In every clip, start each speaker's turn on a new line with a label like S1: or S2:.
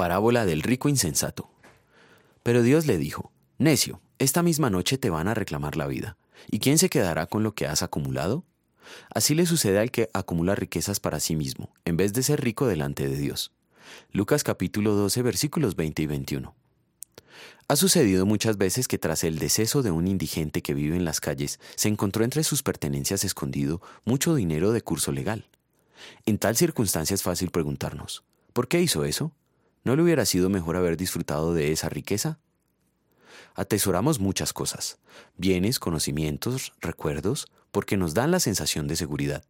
S1: Parábola del rico insensato. Pero Dios le dijo, Necio, esta misma noche te van a reclamar la vida. ¿Y quién se quedará con lo que has acumulado? Así le sucede al que acumula riquezas para sí mismo, en vez de ser rico delante de Dios. Lucas capítulo 12 versículos 20 y 21. Ha sucedido muchas veces que tras el deceso de un indigente que vive en las calles, se encontró entre sus pertenencias escondido mucho dinero de curso legal. En tal circunstancia es fácil preguntarnos, ¿por qué hizo eso? ¿No le hubiera sido mejor haber disfrutado de esa riqueza? Atesoramos muchas cosas, bienes, conocimientos, recuerdos, porque nos dan la sensación de seguridad.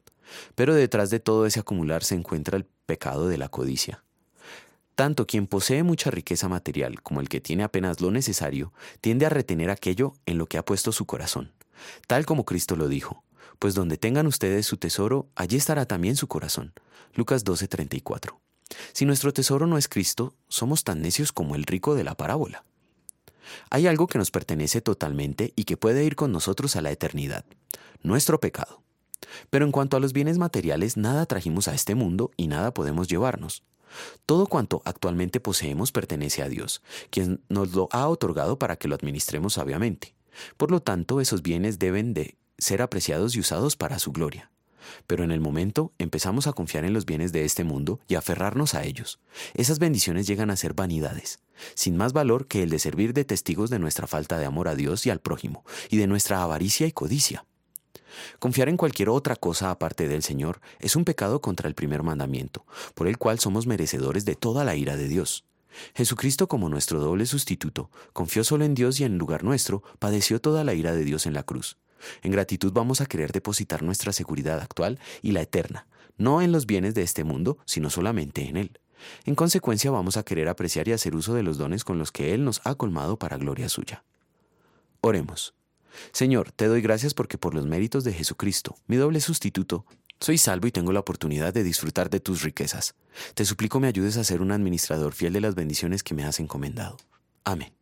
S1: Pero detrás de todo ese acumular se encuentra el pecado de la codicia. Tanto quien posee mucha riqueza material como el que tiene apenas lo necesario tiende a retener aquello en lo que ha puesto su corazón, tal como Cristo lo dijo, pues donde tengan ustedes su tesoro, allí estará también su corazón. Lucas 12:34. Si nuestro tesoro no es Cristo, somos tan necios como el rico de la parábola. Hay algo que nos pertenece totalmente y que puede ir con nosotros a la eternidad, nuestro pecado. Pero en cuanto a los bienes materiales, nada trajimos a este mundo y nada podemos llevarnos. Todo cuanto actualmente poseemos pertenece a Dios, quien nos lo ha otorgado para que lo administremos sabiamente. Por lo tanto, esos bienes deben de ser apreciados y usados para su gloria. Pero en el momento empezamos a confiar en los bienes de este mundo y aferrarnos a ellos. Esas bendiciones llegan a ser vanidades, sin más valor que el de servir de testigos de nuestra falta de amor a Dios y al prójimo, y de nuestra avaricia y codicia. Confiar en cualquier otra cosa aparte del Señor es un pecado contra el primer mandamiento, por el cual somos merecedores de toda la ira de Dios. Jesucristo como nuestro doble sustituto, confió solo en Dios y en lugar nuestro, padeció toda la ira de Dios en la cruz. En gratitud vamos a querer depositar nuestra seguridad actual y la eterna, no en los bienes de este mundo, sino solamente en Él. En consecuencia vamos a querer apreciar y hacer uso de los dones con los que Él nos ha colmado para gloria suya. Oremos. Señor, te doy gracias porque por los méritos de Jesucristo, mi doble sustituto, soy salvo y tengo la oportunidad de disfrutar de tus riquezas. Te suplico me ayudes a ser un administrador fiel de las bendiciones que me has encomendado. Amén.